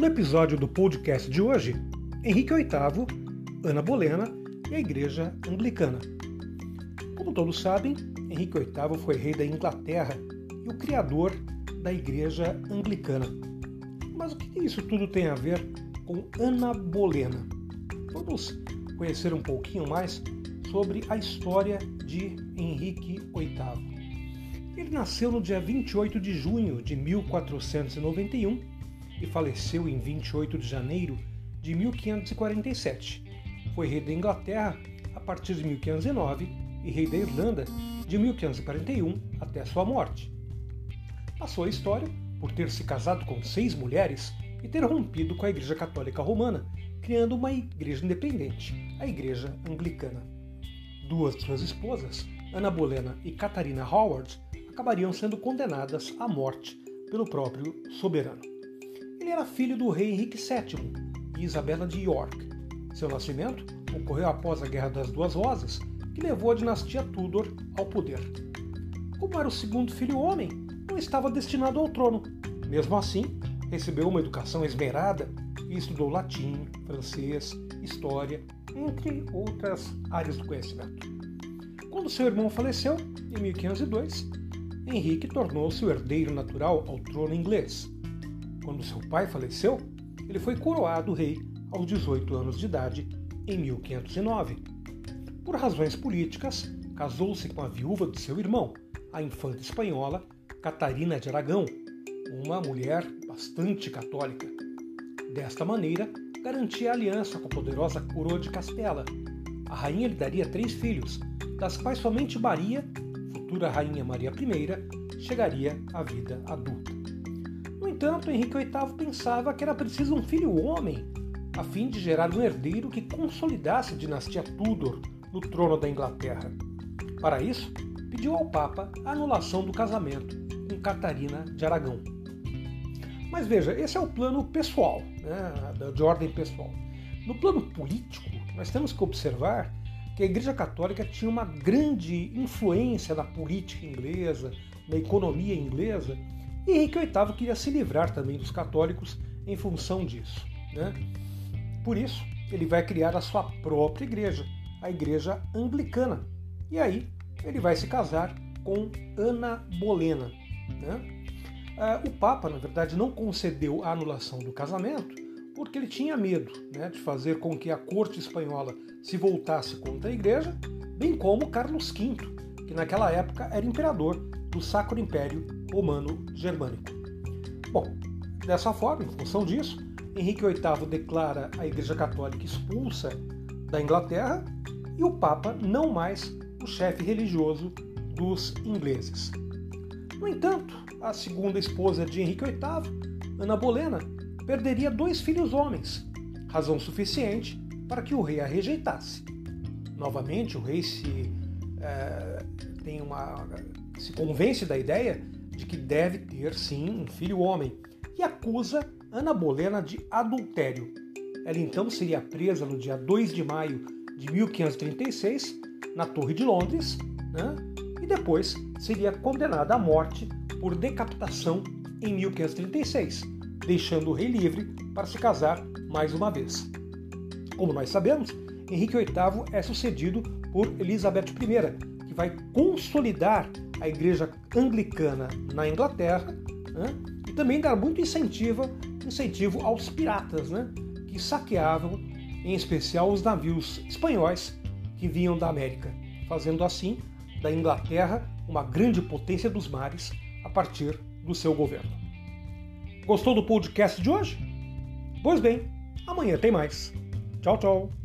No episódio do podcast de hoje, Henrique VIII, Ana Bolena e a Igreja Anglicana. Como todos sabem, Henrique VIII foi rei da Inglaterra e o criador da Igreja Anglicana. Mas o que isso tudo tem a ver com Ana Bolena? Vamos conhecer um pouquinho mais sobre a história de Henrique VIII. Ele nasceu no dia 28 de junho de 1491 e faleceu em 28 de janeiro de 1547. Foi rei da Inglaterra a partir de 1509 e rei da Irlanda de 1541 até sua morte. Passou a história por ter se casado com seis mulheres e ter rompido com a Igreja Católica Romana, criando uma igreja independente, a Igreja Anglicana. Duas de suas esposas, Ana Bolena e Catarina Howard, acabariam sendo condenadas à morte pelo próprio soberano. Ele era filho do rei Henrique VII e Isabela de York. Seu nascimento ocorreu após a Guerra das Duas Rosas, que levou a dinastia Tudor ao poder. Como era o segundo filho homem, não estava destinado ao trono. Mesmo assim, recebeu uma educação esmerada e estudou latim, francês, história, entre outras áreas do conhecimento. Quando seu irmão faleceu, em 1502, Henrique tornou-se o herdeiro natural ao trono inglês. Quando seu pai faleceu, ele foi coroado rei aos 18 anos de idade em 1509. Por razões políticas, casou-se com a viúva de seu irmão, a infanta espanhola Catarina de Aragão, uma mulher bastante católica. Desta maneira, garantia a aliança com a poderosa coroa de Castela. A rainha lhe daria três filhos, das quais somente Maria, futura rainha Maria I, chegaria à vida adulta entanto, Henrique VIII pensava que era preciso um filho homem, a fim de gerar um herdeiro que consolidasse a dinastia Tudor no trono da Inglaterra. Para isso, pediu ao Papa a anulação do casamento com Catarina de Aragão. Mas veja, esse é o plano pessoal, né, de ordem pessoal. No plano político, nós temos que observar que a Igreja Católica tinha uma grande influência na política inglesa, na economia inglesa, e Henrique VIII queria se livrar também dos católicos em função disso. Né? Por isso, ele vai criar a sua própria igreja, a Igreja Anglicana. E aí, ele vai se casar com Ana Bolena. Né? Ah, o Papa, na verdade, não concedeu a anulação do casamento porque ele tinha medo né, de fazer com que a corte espanhola se voltasse contra a igreja, bem como Carlos V, que naquela época era imperador do Sacro Império Romano Germânico. Bom, dessa forma, em função disso, Henrique VIII declara a Igreja Católica expulsa da Inglaterra e o Papa não mais o chefe religioso dos ingleses. No entanto, a segunda esposa de Henrique VIII, Ana Bolena, perderia dois filhos homens, razão suficiente para que o rei a rejeitasse. Novamente, o rei se é, tem uma se convence da ideia de que deve ter sim um filho homem e acusa Ana Bolena de adultério. Ela então seria presa no dia 2 de maio de 1536 na Torre de Londres né? e depois seria condenada à morte por decapitação em 1536, deixando o rei livre para se casar mais uma vez. Como nós sabemos, Henrique VIII é sucedido por Elizabeth I, que vai consolidar a igreja anglicana na Inglaterra né? e também dar muito incentivo, incentivo aos piratas, né? que saqueavam, em especial, os navios espanhóis que vinham da América, fazendo assim da Inglaterra uma grande potência dos mares a partir do seu governo. Gostou do podcast de hoje? Pois bem, amanhã tem mais. Tchau, tchau.